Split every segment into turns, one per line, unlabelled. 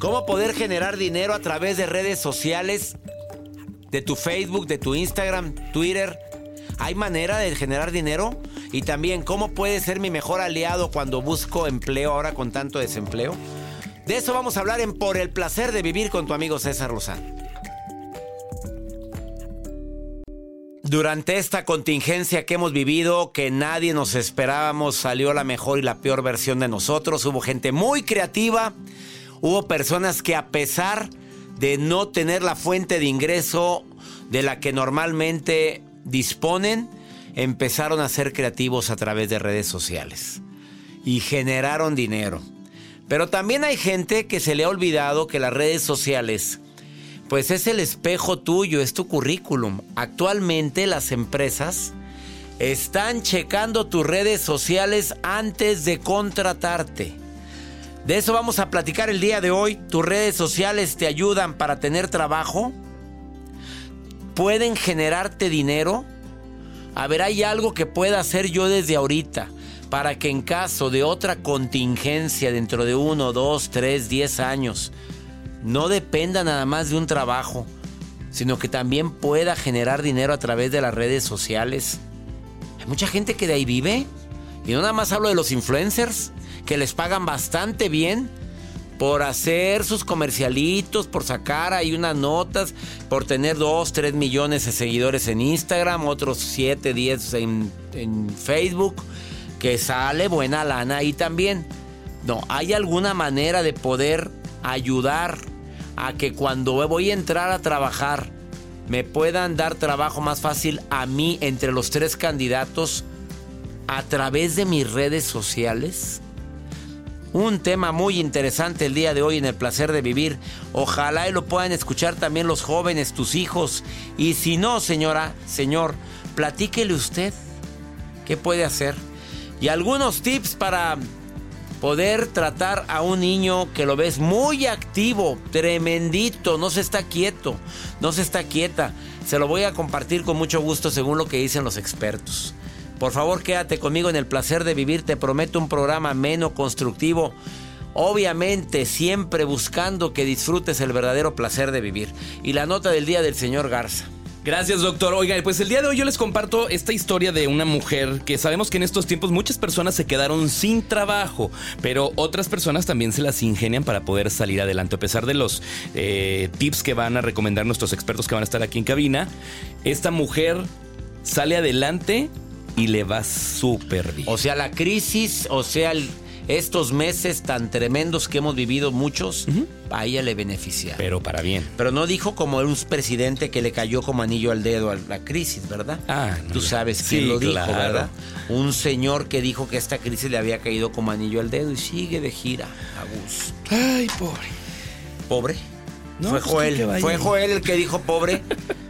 ¿Cómo poder generar dinero a través de redes sociales? De tu Facebook, de tu Instagram, Twitter. ¿Hay manera de generar dinero? Y también, ¿cómo puede ser mi mejor aliado cuando busco empleo ahora con tanto desempleo? De eso vamos a hablar en Por el placer de vivir con tu amigo César Lozano. Durante esta contingencia que hemos vivido, que nadie nos esperábamos, salió la mejor y la peor versión de nosotros. Hubo gente muy creativa, hubo personas que a pesar de no tener la fuente de ingreso de la que normalmente disponen, empezaron a ser creativos a través de redes sociales y generaron dinero. Pero también hay gente que se le ha olvidado que las redes sociales pues es el espejo tuyo, es tu currículum. Actualmente las empresas están checando tus redes sociales antes de contratarte. De eso vamos a platicar el día de hoy. ¿Tus redes sociales te ayudan para tener trabajo? ¿Pueden generarte dinero? A ver, hay algo que pueda hacer yo desde ahorita para que en caso de otra contingencia dentro de uno, dos, tres, diez años, no dependa nada más de un trabajo, sino que también pueda generar dinero a través de las redes sociales. Hay mucha gente que de ahí vive. Y no nada más hablo de los influencers, que les pagan bastante bien por hacer sus comercialitos, por sacar ahí unas notas, por tener 2, 3 millones de seguidores en Instagram, otros 7, 10 en, en Facebook, que sale buena lana ahí también. No, hay alguna manera de poder ayudar a que cuando voy a entrar a trabajar me puedan dar trabajo más fácil a mí entre los tres candidatos a través de mis redes sociales? Un tema muy interesante el día de hoy en el placer de vivir. Ojalá y lo puedan escuchar también los jóvenes, tus hijos. Y si no, señora, señor, platíquele usted qué puede hacer. Y algunos tips para poder tratar a un niño que lo ves muy activo, tremendito, no se está quieto, no se está quieta. Se lo voy a compartir con mucho gusto según lo que dicen los expertos. Por favor, quédate conmigo en el placer de vivir. Te prometo un programa menos constructivo. Obviamente, siempre buscando que disfrutes el verdadero placer de vivir. Y la nota del día del señor Garza.
Gracias, doctor. Oiga, pues el día de hoy yo les comparto esta historia de una mujer que sabemos que en estos tiempos muchas personas se quedaron sin trabajo, pero otras personas también se las ingenian para poder salir adelante. A pesar de los eh, tips que van a recomendar nuestros expertos que van a estar aquí en cabina, esta mujer sale adelante y le va súper bien.
O sea, la crisis, o sea, el estos meses tan tremendos que hemos vivido muchos, a ella le beneficia.
Pero para bien.
Pero no dijo como un presidente que le cayó como anillo al dedo a la crisis, ¿verdad?
Ah,
Tú sabes quién lo dijo, ¿verdad? Un señor que dijo que esta crisis le había caído como anillo al dedo y sigue de gira a gusto.
Ay, pobre.
¿Pobre? No, fue pues Joel. Fue Joel el que dijo pobre.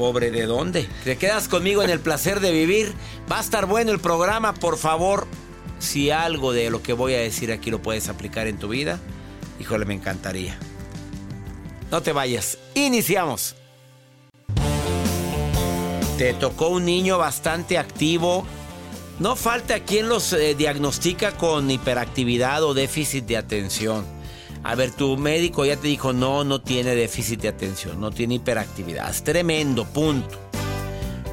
Pobre, ¿de dónde? Te quedas conmigo en el placer de vivir. Va a estar bueno el programa, por favor si algo de lo que voy a decir aquí lo puedes aplicar en tu vida, híjole, me encantaría. No te vayas. Iniciamos. Te tocó un niño bastante activo. No falta quien los eh, diagnostica con hiperactividad o déficit de atención. A ver, tu médico ya te dijo, no, no tiene déficit de atención, no tiene hiperactividad. Tremendo, punto.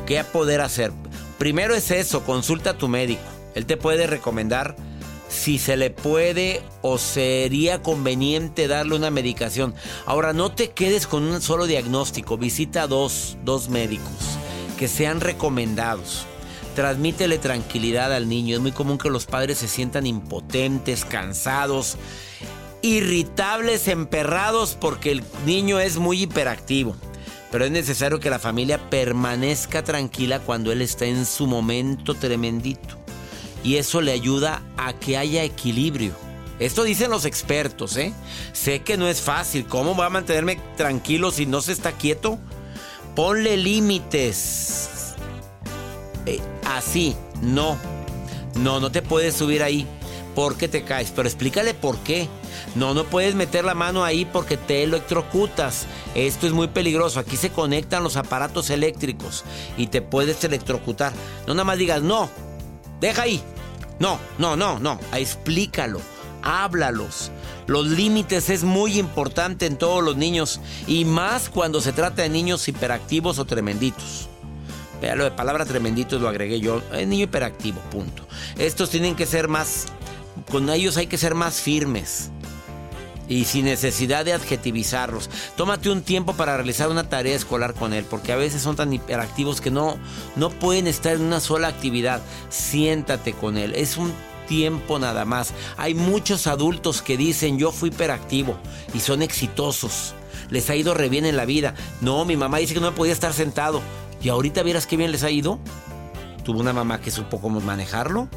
¿Qué poder hacer? Primero es eso, consulta a tu médico. Él te puede recomendar si se le puede o sería conveniente darle una medicación. Ahora, no te quedes con un solo diagnóstico, visita dos, dos médicos que sean recomendados. Transmítele tranquilidad al niño. Es muy común que los padres se sientan impotentes, cansados, irritables, emperrados porque el niño es muy hiperactivo. Pero es necesario que la familia permanezca tranquila cuando él está en su momento tremendito y eso le ayuda a que haya equilibrio. Esto dicen los expertos, ¿eh? Sé que no es fácil. ¿Cómo va a mantenerme tranquilo si no se está quieto? Ponle límites. Eh, así, no. No, no te puedes subir ahí porque te caes. Pero explícale por qué. No, no puedes meter la mano ahí porque te electrocutas. Esto es muy peligroso. Aquí se conectan los aparatos eléctricos y te puedes electrocutar. No nada más digas, no, deja ahí. No, no, no, no. Explícalo. háblalos. Los límites es muy importante en todos los niños y más cuando se trata de niños hiperactivos o tremenditos. Vea, lo de palabra tremenditos lo agregué yo. Es niño hiperactivo, punto. Estos tienen que ser más, con ellos hay que ser más firmes y sin necesidad de adjetivizarlos. Tómate un tiempo para realizar una tarea escolar con él, porque a veces son tan hiperactivos que no, no pueden estar en una sola actividad. Siéntate con él. Es un tiempo nada más. Hay muchos adultos que dicen yo fui hiperactivo y son exitosos. Les ha ido re bien en la vida. No, mi mamá dice que no podía estar sentado. Y ahorita vieras qué bien les ha ido. Tuvo una mamá que supo cómo manejarlo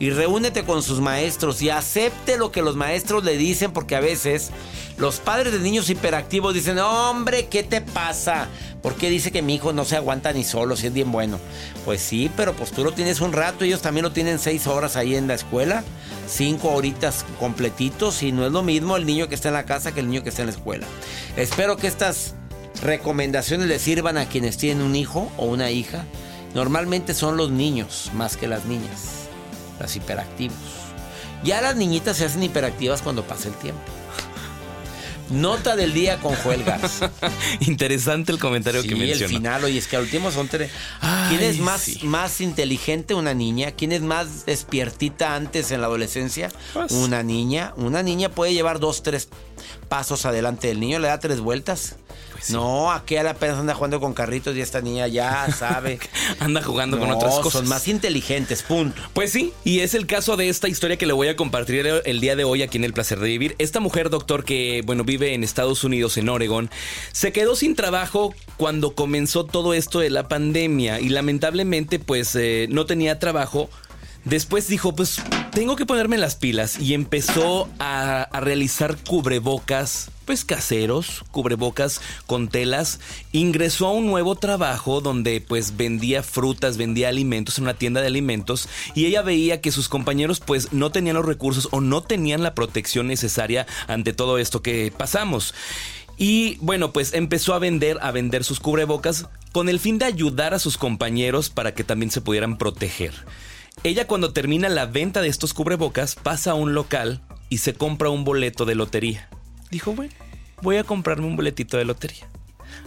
y reúnete con sus maestros y acepte lo que los maestros le dicen porque a veces los padres de niños hiperactivos dicen, hombre, ¿qué te pasa? ¿Por qué dice que mi hijo no se aguanta ni solo si es bien bueno? Pues sí, pero pues tú lo tienes un rato, ellos también lo tienen seis horas ahí en la escuela, cinco horitas completitos y no es lo mismo el niño que está en la casa que el niño que está en la escuela. Espero que estas recomendaciones le sirvan a quienes tienen un hijo o una hija. Normalmente son los niños más que las niñas las hiperactivos. Ya las niñitas se hacen hiperactivas cuando pasa el tiempo. Nota del día con Joel
Interesante el comentario que mencionó.
el final, oye, es que al último son tres. ¿Quién es más, más inteligente? Una niña. ¿Quién es más despiertita antes en la adolescencia? Pues. Una niña. Una niña puede llevar dos, tres pasos adelante del niño, le da tres vueltas. Pues no, aquella apenas anda jugando con carritos y esta niña ya sabe.
anda jugando con otras cosas.
Son más inteligentes, punto.
Pues sí, y es el caso de esta historia que le voy a compartir el día de hoy aquí en El Placer de Vivir. Esta mujer, doctor, que bueno, vive en Estados Unidos, en Oregon, se quedó sin trabajo cuando comenzó todo esto de la pandemia y lamentablemente pues eh, no tenía trabajo. Después dijo, pues tengo que ponerme las pilas y empezó a, a realizar cubrebocas pues caseros, cubrebocas con telas, ingresó a un nuevo trabajo donde pues vendía frutas, vendía alimentos en una tienda de alimentos y ella veía que sus compañeros pues no tenían los recursos o no tenían la protección necesaria ante todo esto que pasamos. Y bueno, pues empezó a vender, a vender sus cubrebocas con el fin de ayudar a sus compañeros para que también se pudieran proteger. Ella cuando termina la venta de estos cubrebocas pasa a un local y se compra un boleto de lotería dijo, bueno, voy a comprarme un boletito de lotería.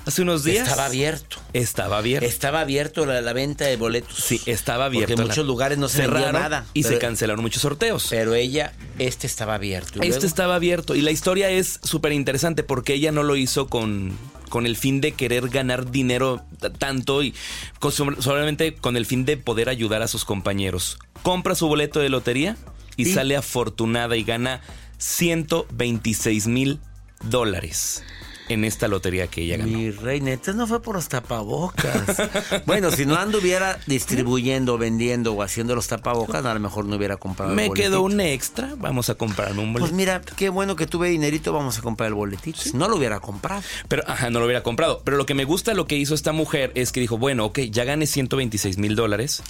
Hace unos días.
Estaba abierto.
Estaba abierto.
Estaba abierto la, venta de boletos.
Sí, estaba abierto.
Porque en muchos lugares no se cerraron nada.
Y se cancelaron muchos sorteos.
Pero ella, este estaba abierto.
Este estaba abierto. Y la historia es súper interesante porque ella no lo hizo con, con el fin de querer ganar dinero tanto y solamente con el fin de poder ayudar a sus compañeros. Compra su boleto de lotería y sale afortunada y gana 126 mil dólares en esta lotería que ella ganó.
Mi rey, neta, no fue por los tapabocas. bueno, si no anduviera distribuyendo, vendiendo o haciendo los tapabocas, a lo mejor no hubiera comprado
Me quedó un extra, vamos a comprarme un boletito.
Pues mira, qué bueno que tuve dinerito, vamos a comprar el boletito. No lo hubiera comprado.
Pero, ajá, no lo hubiera comprado. Pero lo que me gusta lo que hizo esta mujer es que dijo, bueno, ok, ya gané 126 mil dólares,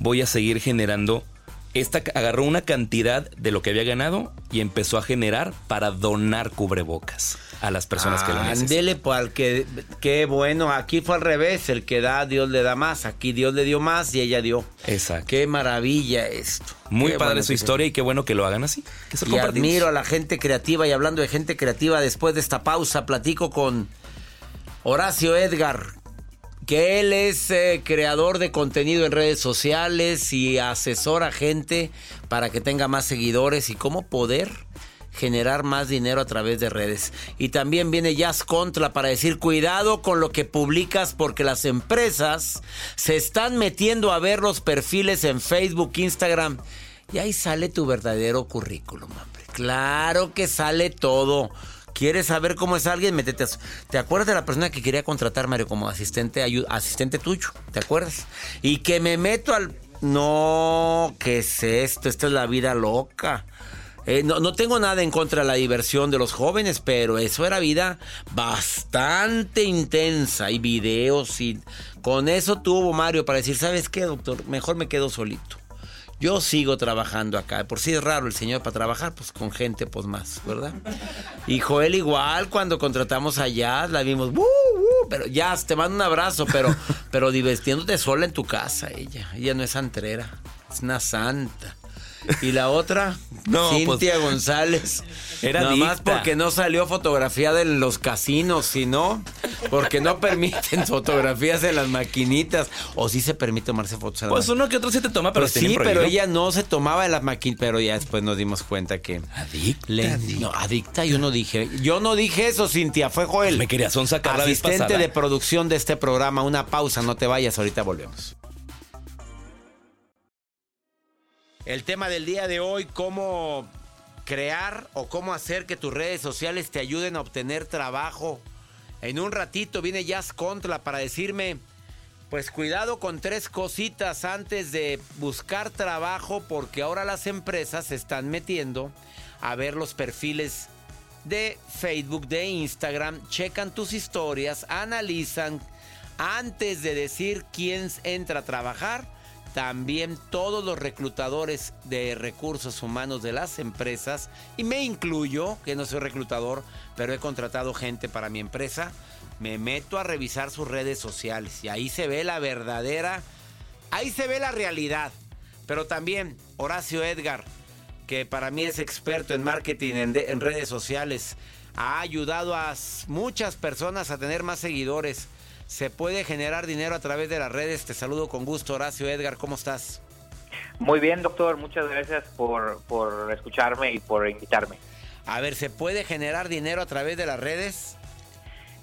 voy a seguir generando esta agarró una cantidad de lo que había ganado y empezó a generar para donar cubrebocas a las personas que lo necesitan.
Ándele, pues que, qué bueno, aquí fue al revés, el que da, Dios le da más, aquí Dios le dio más y ella dio.
Exacto.
Qué maravilla esto.
Muy padre su historia y qué bueno que lo hagan así.
y admiro a la gente creativa y hablando de gente creativa, después de esta pausa platico con Horacio Edgar, que él es eh, creador de contenido en redes sociales y asesora gente para que tenga más seguidores y cómo poder generar más dinero a través de redes. Y también viene Jazz Contra para decir cuidado con lo que publicas porque las empresas se están metiendo a ver los perfiles en Facebook, Instagram y ahí sale tu verdadero currículum, hombre. Claro que sale todo. ¿Quieres saber cómo es alguien? Métete. A... ¿Te acuerdas de la persona que quería contratar, Mario, como asistente, asistente tuyo? ¿Te acuerdas? Y que me meto al. No, ¿qué es esto? Esta es la vida loca. Eh, no, no, tengo nada en contra de la diversión de los jóvenes, pero eso era vida bastante intensa y videos y con eso tuvo Mario para decir, ¿sabes qué, doctor? Mejor me quedo solito. Yo sigo trabajando acá. Por si es raro el señor para trabajar, pues con gente, pues más, ¿verdad? Y Joel igual, cuando contratamos a Jazz, la vimos, pero Jazz, te mando un abrazo, pero, pero divirtiéndote sola en tu casa, ella. Ella no es santrera, es una santa. ¿Y la otra?
No,
Cintia
pues,
González.
era
Nada más porque no salió fotografía de los casinos, sino porque no permiten fotografías en las maquinitas. O sí se permite tomarse fotos en
Pues uno que otro sí te toma, pero
Pues sí, pero ella no se tomaba en las maquinitas, pero ya después nos dimos cuenta que...
Adicta,
Le-
adicta.
no, adicta yo no dije. Yo no dije eso, Cintia, fue Joel.
Me quería sonsacar la vez
Asistente
pasada.
de producción de este programa. Una pausa, no te vayas, ahorita volvemos. El tema del día de hoy, cómo crear o cómo hacer que tus redes sociales te ayuden a obtener trabajo. En un ratito viene Jazz Contra para decirme, pues cuidado con tres cositas antes de buscar trabajo porque ahora las empresas se están metiendo a ver los perfiles de Facebook, de Instagram, checan tus historias, analizan antes de decir quién entra a trabajar. También todos los reclutadores de recursos humanos de las empresas, y me incluyo, que no soy reclutador, pero he contratado gente para mi empresa, me meto a revisar sus redes sociales y ahí se ve la verdadera, ahí se ve la realidad. Pero también Horacio Edgar, que para mí es experto en marketing en, de- en redes sociales, ha ayudado a muchas personas a tener más seguidores. Se puede generar dinero a través de las redes. Te saludo con gusto, Horacio Edgar. ¿Cómo estás?
Muy bien, doctor. Muchas gracias por, por escucharme y por invitarme.
A ver, ¿se puede generar dinero a través de las redes?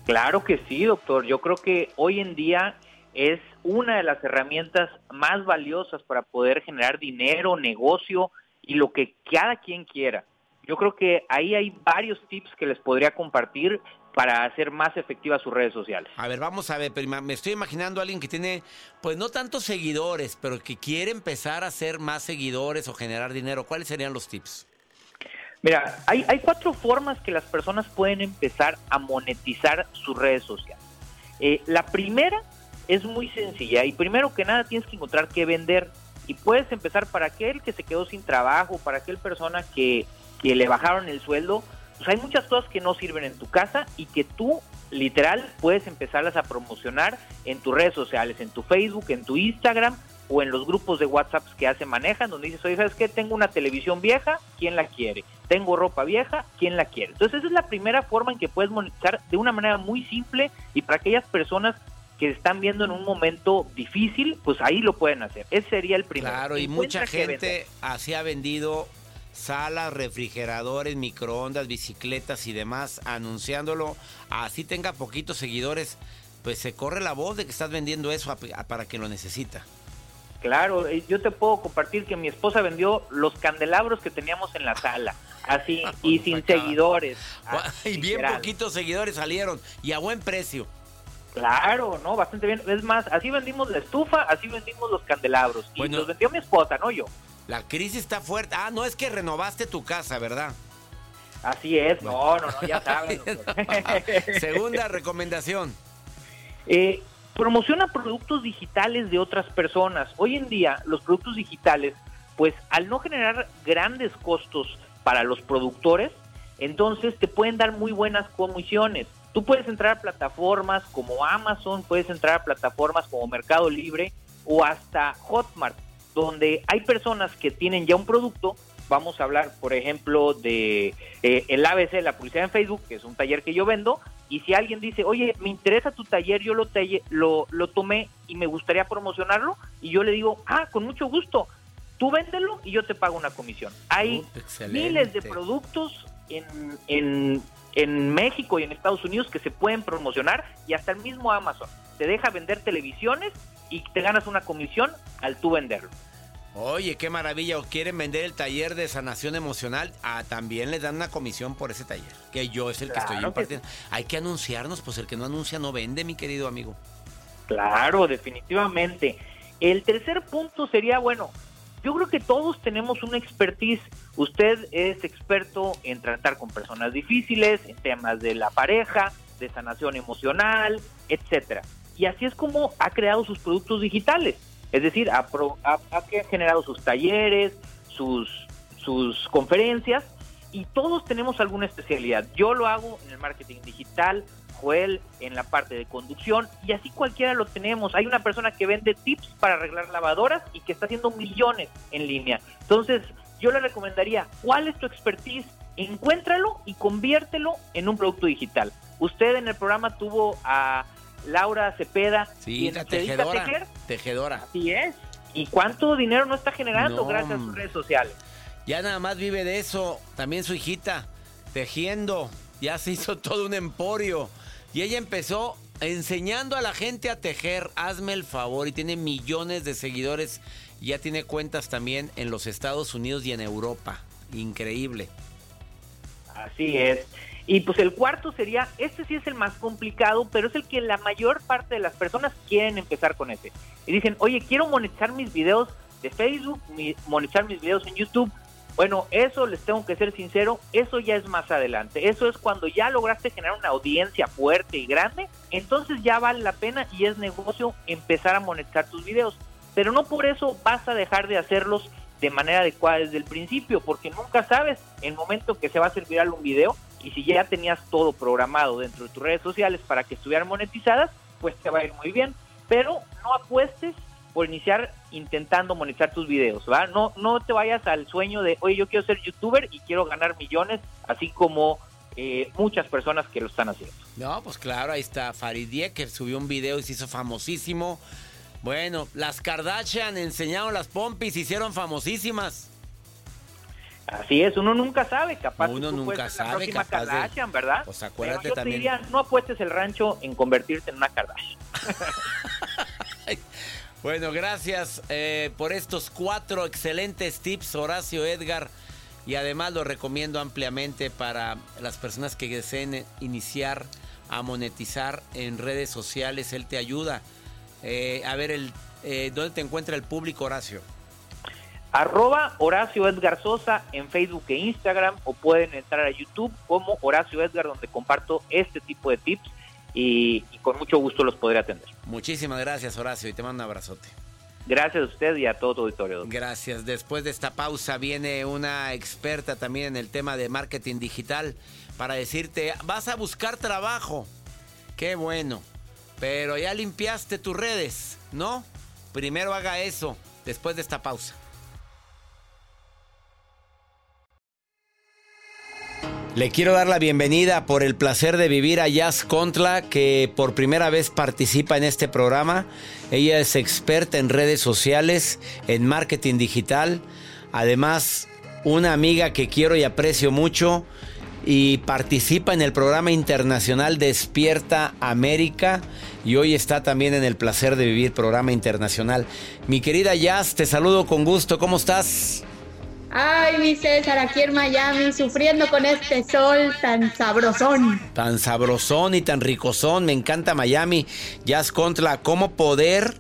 Claro que sí, doctor. Yo creo que hoy en día es una de las herramientas más valiosas para poder generar dinero, negocio y lo que cada quien quiera. Yo creo que ahí hay varios tips que les podría compartir para hacer más efectivas sus redes sociales.
A ver, vamos a ver, prima. Me estoy imaginando a alguien que tiene, pues no tantos seguidores, pero que quiere empezar a hacer más seguidores o generar dinero. ¿Cuáles serían los tips?
Mira, hay, hay cuatro formas que las personas pueden empezar a monetizar sus redes sociales. Eh, la primera es muy sencilla y primero que nada tienes que encontrar qué vender y puedes empezar para aquel que se quedó sin trabajo, para aquel persona que, que le bajaron el sueldo. Pues hay muchas cosas que no sirven en tu casa y que tú literal puedes empezarlas a promocionar en tus redes sociales, en tu Facebook, en tu Instagram o en los grupos de WhatsApp que ya se manejan, donde dices, oye, ¿sabes qué? Tengo una televisión vieja, ¿quién la quiere? Tengo ropa vieja, ¿quién la quiere? Entonces esa es la primera forma en que puedes monetizar de una manera muy simple y para aquellas personas que están viendo en un momento difícil, pues ahí lo pueden hacer. Ese sería el primero.
Claro, y mucha gente así ha vendido salas, refrigeradores, microondas, bicicletas y demás, anunciándolo. Así tenga poquitos seguidores, pues se corre la voz de que estás vendiendo eso a- a- para quien lo necesita.
Claro, eh, yo te puedo compartir que mi esposa vendió los candelabros que teníamos en la sala, así, y sin
acaba.
seguidores.
y bien
literal.
poquitos seguidores salieron y a buen precio.
Claro, no, bastante bien. Es más, así vendimos la estufa, así vendimos los candelabros. Y
Bueno.
los vendió mi esposa, no yo.
La crisis está fuerte. Ah, no es que renovaste tu casa, ¿verdad?
Así es, no, no, no, ya saben.
Segunda recomendación.
Eh, promociona productos digitales de otras personas. Hoy en día, los productos digitales, pues al no generar grandes costos para los productores, entonces te pueden dar muy buenas comisiones. Tú puedes entrar a plataformas como Amazon, puedes entrar a plataformas como Mercado Libre o hasta Hotmart, donde hay personas que tienen ya un producto. Vamos a hablar, por ejemplo, de eh, el ABC, la publicidad en Facebook, que es un taller que yo vendo, y si alguien dice, oye, me interesa tu taller, yo lo, talle- lo, lo tomé y me gustaría promocionarlo, y yo le digo, ah, con mucho gusto, tú véndelo y yo te pago una comisión. Hay
excelente.
miles de productos en, en, en México y en Estados Unidos que se pueden promocionar y hasta el mismo Amazon te deja vender televisiones y te ganas una comisión al tú venderlo.
Oye, qué maravilla. O quieren vender el taller de sanación emocional. Ah, también les dan una comisión por ese taller. Que yo es el que estoy
que
impartiendo. Hay que anunciarnos, pues el que no anuncia no vende, mi querido amigo.
Claro, definitivamente. El tercer punto sería, bueno, yo creo que todos tenemos una expertise. Usted es experto en tratar con personas difíciles, en temas de la pareja, de sanación emocional, etcétera. Y así es como ha creado sus productos digitales. Es decir, ha, generado sus talleres, sus, sus conferencias, y todos tenemos alguna especialidad. Yo lo hago en el marketing digital, Joel en la parte de conducción y así cualquiera lo tenemos. Hay una persona que vende tips para arreglar lavadoras y que está haciendo millones en línea. Entonces, yo le recomendaría, ¿cuál es tu expertise? Encuéntralo y conviértelo en un producto digital. Usted en el programa tuvo a Laura Cepeda,
sí, la tejedora, tejedora.
Así es. ¿Y cuánto dinero no está generando gracias a sus redes sociales?
Ya nada más vive de eso. También su hijita, tejiendo. Ya se hizo todo un emporio. Y ella empezó enseñando a la gente a tejer. Hazme el favor. Y tiene millones de seguidores. Ya tiene cuentas también en los Estados Unidos y en Europa. Increíble.
Así es. Y pues el cuarto sería, este sí es el más complicado, pero es el que la mayor parte de las personas quieren empezar con ese. Y dicen, oye, quiero monetizar mis videos de Facebook, monetizar mis videos en YouTube. Bueno, eso les tengo que ser sincero, eso ya es más adelante. Eso es cuando ya lograste generar una audiencia fuerte y grande, entonces ya vale la pena y es negocio empezar a monetizar tus videos. Pero no por eso vas a dejar de hacerlos de manera adecuada desde el principio, porque nunca sabes el momento que se va a hacer viral un video y si ya tenías todo programado dentro de tus redes sociales para que estuvieran monetizadas, pues te va a ir muy bien. Pero no apuestes por iniciar intentando monetizar tus videos, ¿va? No, no te vayas al sueño de, oye, yo quiero ser youtuber y quiero ganar millones, así como eh, muchas personas que lo están haciendo.
No, pues claro, ahí está Faridie que subió un video y se hizo famosísimo. Bueno, las Kardashian enseñaron las pompis, y hicieron famosísimas.
Así es, uno nunca sabe, capaz.
Uno nunca sabe, capaz
Kardashian, ¿verdad?
Pues acuérdate
yo
también.
Te diría, no apuestes el rancho en convertirte en una Kardashian.
Bueno, gracias eh, por estos cuatro excelentes tips, Horacio Edgar. Y además lo recomiendo ampliamente para las personas que deseen iniciar a monetizar en redes sociales. Él te ayuda. Eh, a ver, el, eh, ¿dónde te encuentra el público, Horacio?
Arroba Horacio Edgar Sosa en Facebook e Instagram o pueden entrar a YouTube como Horacio Edgar donde comparto este tipo de tips y, con mucho gusto los podré atender.
Muchísimas gracias, Horacio, y te mando un abrazote.
Gracias a usted y a todo tu auditorio.
Gracias. Después de esta pausa viene una experta también en el tema de marketing digital para decirte, vas a buscar trabajo. Qué bueno. Pero ya limpiaste tus redes, ¿no? Primero haga eso después de esta pausa. Le quiero dar la bienvenida por el placer de vivir a Jazz Contla, que por primera vez participa en este programa. Ella es experta en redes sociales, en marketing digital. Además, una amiga que quiero y aprecio mucho y participa en el programa internacional Despierta América y hoy está también en el placer de vivir programa internacional. Mi querida Jazz, te saludo con gusto. ¿Cómo estás?
Ay, mi César, aquí en Miami, sufriendo con este sol tan sabrosón.
Tan sabrosón y tan ricosón. Me encanta Miami. Jazz Contra, ¿cómo poder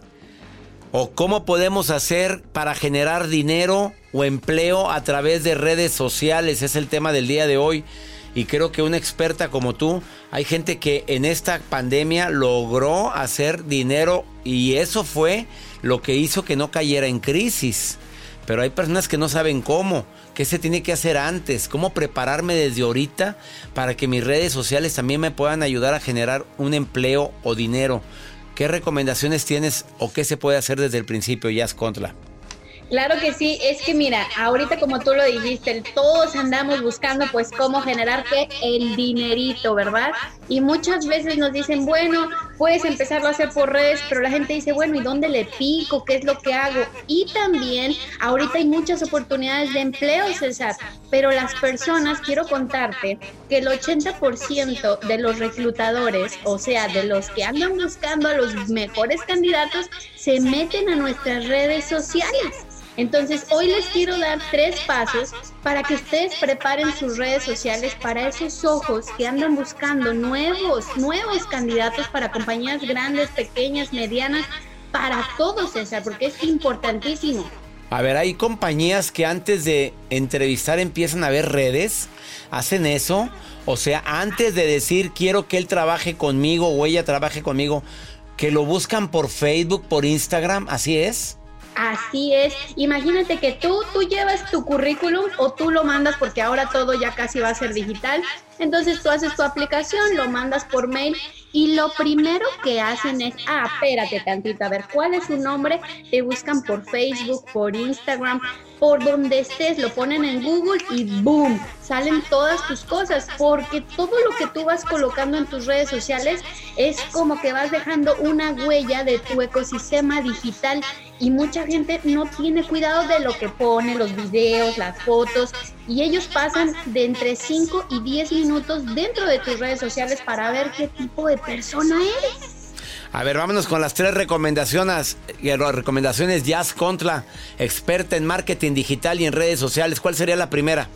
o cómo podemos hacer para generar dinero o empleo a través de redes sociales? Es el tema del día de hoy. Y creo que una experta como tú, hay gente que en esta pandemia logró hacer dinero y eso fue lo que hizo que no cayera en crisis. Pero hay personas que no saben cómo, qué se tiene que hacer antes, cómo prepararme desde ahorita para que mis redes sociales también me puedan ayudar a generar un empleo o dinero. ¿Qué recomendaciones tienes o qué se puede hacer desde el principio, Jazz Contra?
Claro que sí, es que mira, ahorita como tú lo dijiste, todos andamos buscando pues cómo generar que el dinerito, ¿verdad? Y muchas veces nos dicen, bueno, puedes empezarlo a hacer por redes, pero la gente dice, bueno, ¿y dónde le pico? ¿Qué es lo que hago? Y también ahorita hay muchas oportunidades de empleo, César, pero las personas, quiero contarte que el 80% de los reclutadores, o sea, de los que andan buscando a los mejores candidatos, se meten a nuestras redes sociales. Entonces, hoy les quiero dar tres pasos para que ustedes preparen sus redes sociales para esos ojos que andan buscando nuevos, nuevos candidatos para compañías grandes, pequeñas, medianas, para todos, César, porque es importantísimo.
A ver, hay compañías que antes de entrevistar empiezan a ver redes, hacen eso. O sea, antes de decir quiero que él trabaje conmigo o ella trabaje conmigo, que lo buscan por Facebook, por Instagram, así es.
Así es. Imagínate que tú, tú llevas tu currículum o tú lo mandas porque ahora todo ya casi va a ser digital. Entonces tú haces tu aplicación, lo mandas por mail y lo primero que hacen es, ah, espérate tantito, a ver, ¿cuál es su nombre? Te buscan por Facebook, por Instagram, por donde estés, lo ponen en Google y boom, salen todas tus cosas, porque todo lo que tú vas colocando en tus redes sociales es como que vas dejando una huella de tu ecosistema digital y mucha gente no tiene cuidado de lo que pone, los videos, las fotos, y ellos pasan de entre 5 y 10 minutos dentro de tus redes sociales para ver qué tipo de persona eres.
A ver, vámonos con las tres recomendaciones. Eh, recomendaciones Jazz Contra, experta en marketing digital y en redes sociales. ¿Cuál sería la primera?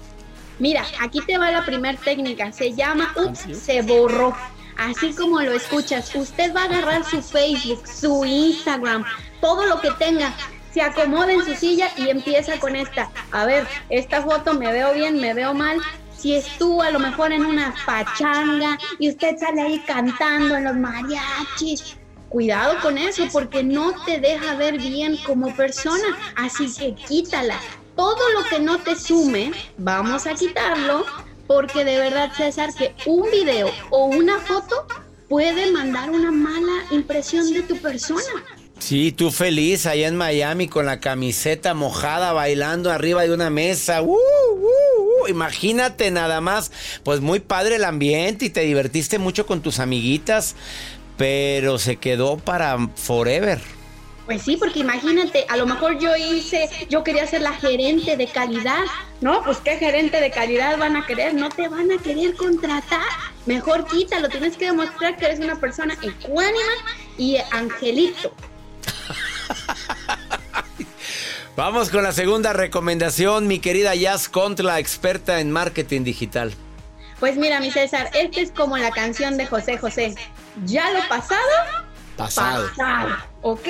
Mira, aquí te va la primera técnica. Se llama Ups, se borró. Así como lo escuchas, usted va a agarrar su Facebook, su Instagram, todo lo que tenga, se acomoda en su silla y empieza con esta. A ver, esta foto me veo bien, me veo mal. Si estuvo a lo mejor en una pachanga y usted sale ahí cantando en los mariachis, cuidado con eso porque no te deja ver bien como persona. Así que quítala. Todo lo que no te sume, vamos a quitarlo porque de verdad, César, que un video o una foto puede mandar una mala impresión de tu persona.
Sí, tú feliz allá en Miami con la camiseta mojada bailando arriba de una mesa. ¡Uh, uh, uh! Imagínate nada más. Pues muy padre el ambiente y te divertiste mucho con tus amiguitas, pero se quedó para forever.
Pues sí, porque imagínate, a lo mejor yo hice, yo quería ser la gerente de calidad, ¿no? Pues qué gerente de calidad van a querer, no te van a querer contratar. Mejor quítalo, tienes que demostrar que eres una persona ecuánima y angelito.
Vamos con la segunda recomendación, mi querida Jazz Contra, experta en marketing digital.
Pues mira, mi César, esta es como la canción de José José. Ya lo pasado,
pasado.
Pasado, ¿ok?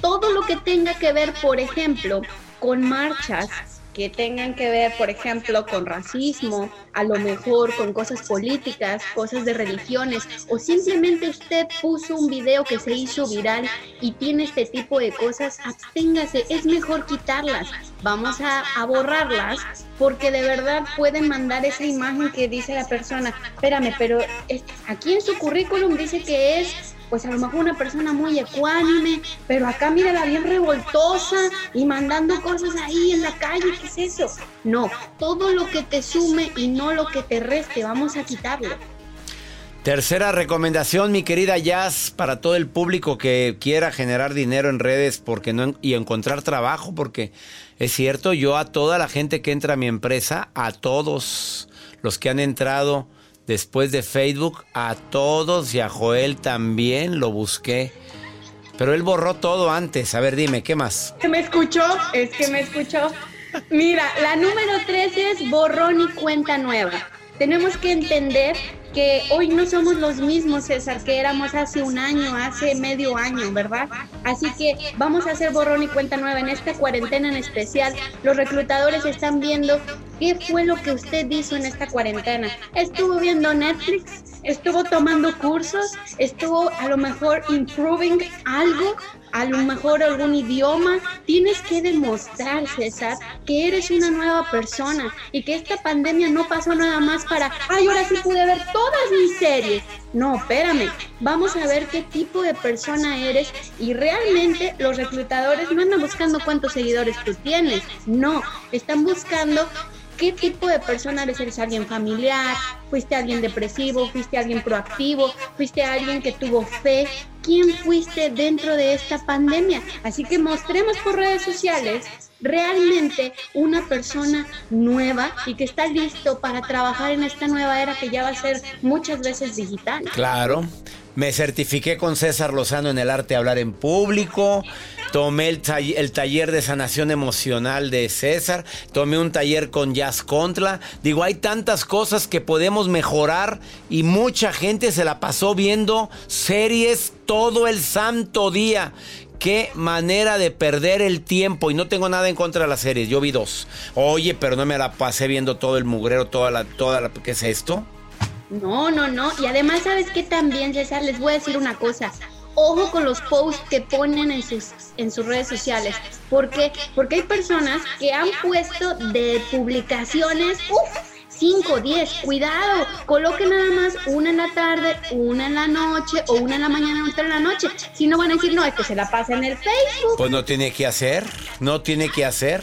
Todo lo que tenga que ver, por ejemplo, con marchas, que tengan que ver, por ejemplo, con racismo, a lo mejor con cosas políticas, cosas de religiones, o simplemente usted puso un video que se hizo viral y tiene este tipo de cosas, absténgase, es mejor quitarlas. Vamos a, borrarlas porque de verdad pueden mandar esa imagen que dice la persona, espérame, pero aquí en su currículum dice que es pues a lo mejor una persona muy ecuánime, pero acá mírala bien revoltosa y mandando cosas ahí en la calle, ¿qué es eso? No, todo lo que te sume y no lo que te reste, vamos a quitarlo.
Tercera recomendación, mi querida Jazz, para todo el público que quiera generar dinero en redes porque no, y encontrar trabajo, porque es cierto, yo a toda la gente que entra a mi empresa, a todos los que han entrado, después de Facebook, a todos y a Joel también lo busqué. Pero él borró todo antes. A ver, dime, ¿qué más?
¿Me escuchó? Es que me escuchó. Mira, la número tres es borrón y cuenta nueva. Tenemos que entender que hoy no somos los mismos, César, que éramos hace un año, hace medio año, ¿verdad? Así que vamos a hacer borrón y cuenta nueva en esta cuarentena en especial. Los reclutadores están viendo qué fue lo que usted hizo en esta cuarentena. Estuvo viendo Netflix, estuvo tomando cursos, estuvo a lo mejor improving algo, a lo mejor algún idioma. Tienes que demostrar, César, que eres una nueva persona y que esta pandemia no pasó nada más para, ay, ahora sí pude ver todas mis series. No, espérame, vamos a ver qué tipo de persona eres y realmente los reclutadores no andan buscando cuántos seguidores tú tienes, no, están buscando qué tipo de persona eres. ¿Eres alguien familiar? ¿Fuiste alguien depresivo? ¿Fuiste alguien proactivo? ¿Fuiste alguien que tuvo fe? ¿Quién fuiste dentro de esta pandemia? Así que mostremos por redes sociales realmente una persona nueva y que está listo para trabajar en esta nueva era que ya va a ser muchas veces digital.
Claro. Me certifiqué con César Lozano en el arte de hablar en público. Tomé el, taller de sanación emocional de César. Tomé un taller con Jazz Contra. Digo, hay tantas cosas que podemos mejorar y mucha gente se la pasó viendo series todo el santo día. Qué manera de perder el tiempo. Y no tengo nada en contra de las series. Yo vi dos. Oye, pero no me la pasé viendo todo el mugrero, toda la, toda la. ¿Qué es esto?
No, no, no. Y además, ¿sabes qué también, César? Les voy a decir una cosa. ojo con los posts que ponen en sus, en sus redes sociales. ¿Por qué? Porque hay personas que han puesto de publicaciones, uff, 5, 10, cuidado, coloque nada más una en la tarde, una en la noche o una en la mañana, otra en la noche. Si no van a decir, no, es que se la pasa en el Facebook.
Pues no tiene que hacer, no tiene que hacer.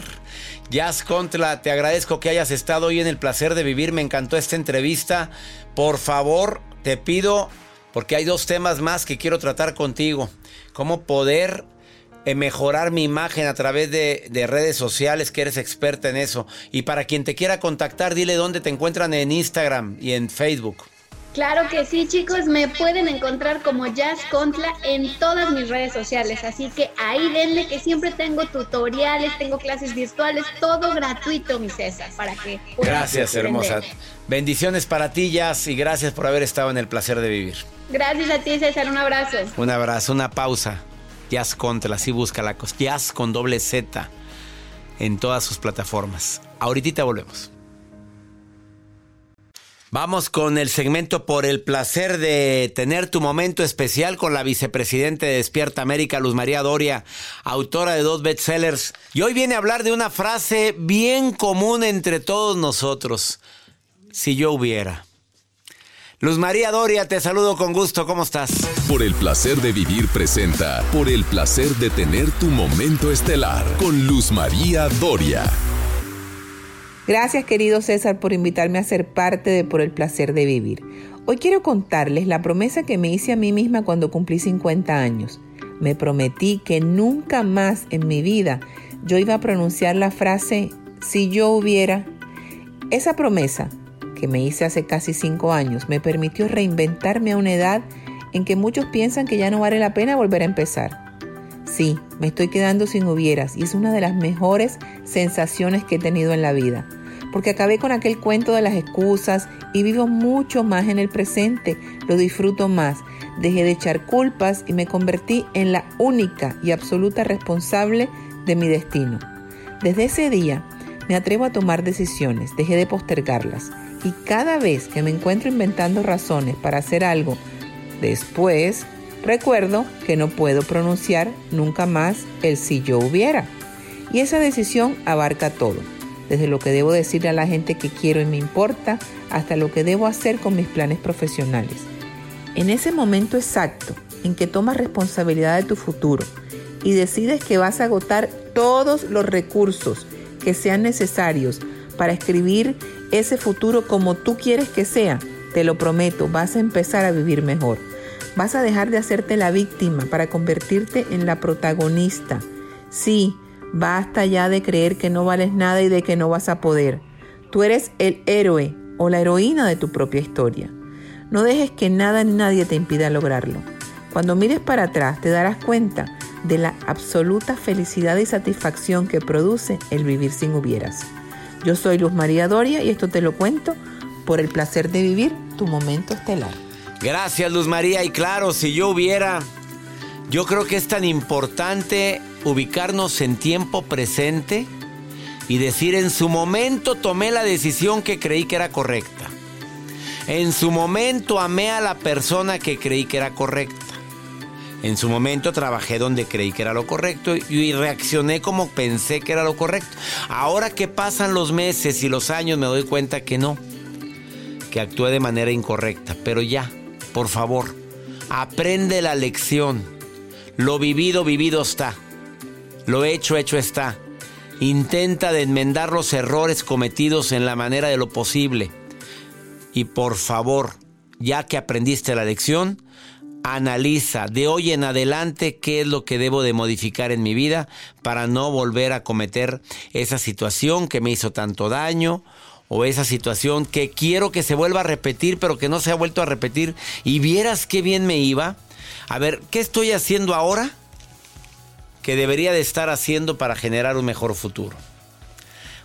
Jazz Contra, te agradezco que hayas estado hoy en el placer de vivir, me encantó esta entrevista. Por favor, te pido, porque hay dos temas más que quiero tratar contigo. Cómo poder mejorar mi imagen a través de, redes sociales, que eres experta en eso. Y para quien te quiera contactar, dile dónde te encuentran en Instagram y en Facebook.
Claro que sí, chicos, me pueden encontrar como Jazz Contla en todas mis redes sociales, así que ahí denle que siempre tengo tutoriales, tengo clases virtuales, todo gratuito, mi César, para que...
Gracias, hermosa. Bendiciones para ti, Jazz, y gracias por haber estado en el placer de vivir.
Gracias a ti, César, un abrazo.
Un abrazo, una pausa. Jazz Contra, así busca la cosa. Jazz con doble Z en todas sus plataformas. Ahorita volvemos. Vamos con el segmento por el placer de tener tu momento especial con la vicepresidente de Despierta América, Luz María Doria, autora de dos bestsellers. Y hoy viene a hablar de una frase bien común entre todos nosotros. Si yo hubiera. Luz María Doria, te saludo con gusto, ¿cómo estás?
Por el placer de vivir presenta, por el placer de tener tu momento estelar con Luz María Doria.
Gracias querido César por invitarme a ser parte de Por el placer de vivir. Hoy quiero contarles la promesa que me hice a mí misma cuando cumplí 50 años. Me prometí que nunca más en mi vida yo iba a pronunciar la frase si yo hubiera. Esa promesa que me hice hace casi cinco años me permitió reinventarme a una edad en que muchos piensan que ya no vale la pena volver a empezar. Sí, me estoy quedando sin hubieras y es una de las mejores sensaciones que he tenido en la vida, porque acabé con aquel cuento de las excusas y vivo mucho más en el presente, lo disfruto más, dejé de echar culpas y me convertí en la única y absoluta responsable de mi destino. Desde ese día me atrevo a tomar decisiones, dejé de postergarlas y cada vez que me encuentro inventando razones para hacer algo después, recuerdo que no puedo pronunciar nunca más el si yo hubiera. Y esa decisión abarca todo, desde lo que debo decirle a la gente que quiero y me importa, hasta lo que debo hacer con mis planes profesionales. En ese momento exacto en que tomas responsabilidad de tu futuro y decides que vas a agotar todos los recursos que sean necesarios para escribir ese futuro como tú quieres que sea, te lo prometo, vas a empezar a vivir mejor. Vas a dejar de hacerte la víctima para convertirte en la protagonista. Sí, basta ya de creer que no vales nada y de que no vas a poder. Tú eres el héroe o la heroína de tu propia historia. No dejes que nada ni nadie te impida lograrlo. Cuando mires para atrás te darás cuenta de la absoluta felicidad y satisfacción que produce el vivir sin hubieras. Yo soy Luz María Doria y esto te lo cuento por el placer de vivir tu momento estelar.
Gracias Luz María y claro, si yo hubiera, yo creo que es tan importante ubicarnos en tiempo presente y decir en su momento tomé la decisión que creí que era correcta. En su momento amé a la persona que creí que era correcta. En su momento trabajé donde creí que era lo correcto y reaccioné como pensé que era lo correcto. Ahora que pasan los meses y los años me doy cuenta que no, que actué de manera incorrecta. Pero ya, por favor, aprende la lección. Lo vivido, vivido está. Lo hecho, hecho está. Intenta de enmendar los errores cometidos en la manera de lo posible. Y por favor, ya que aprendiste la lección, analiza de hoy en adelante qué es lo que debo de modificar en mi vida para no volver a cometer esa situación que me hizo tanto daño o esa situación que quiero que se vuelva a repetir pero que no se ha vuelto a repetir y vieras qué bien me iba. A ver, ¿qué estoy haciendo ahora que debería de estar haciendo para generar un mejor futuro?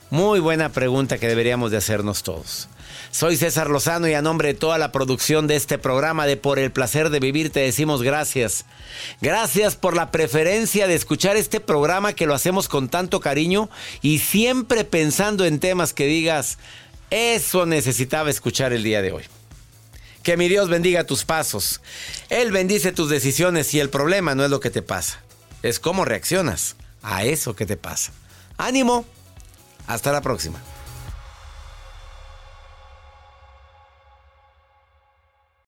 Muy buena pregunta que deberíamos de hacernos todos. Soy César Lozano y a nombre de toda la producción de este programa de Por el placer de vivir te decimos gracias. Gracias por la preferencia de escuchar este programa que lo hacemos con tanto cariño y siempre pensando en temas que digas, eso necesitaba escuchar el día de hoy. Que mi Dios bendiga tus pasos. Él bendice tus decisiones y el problema no es lo que te pasa, es cómo reaccionas a eso que te pasa. Ánimo. Hasta la próxima.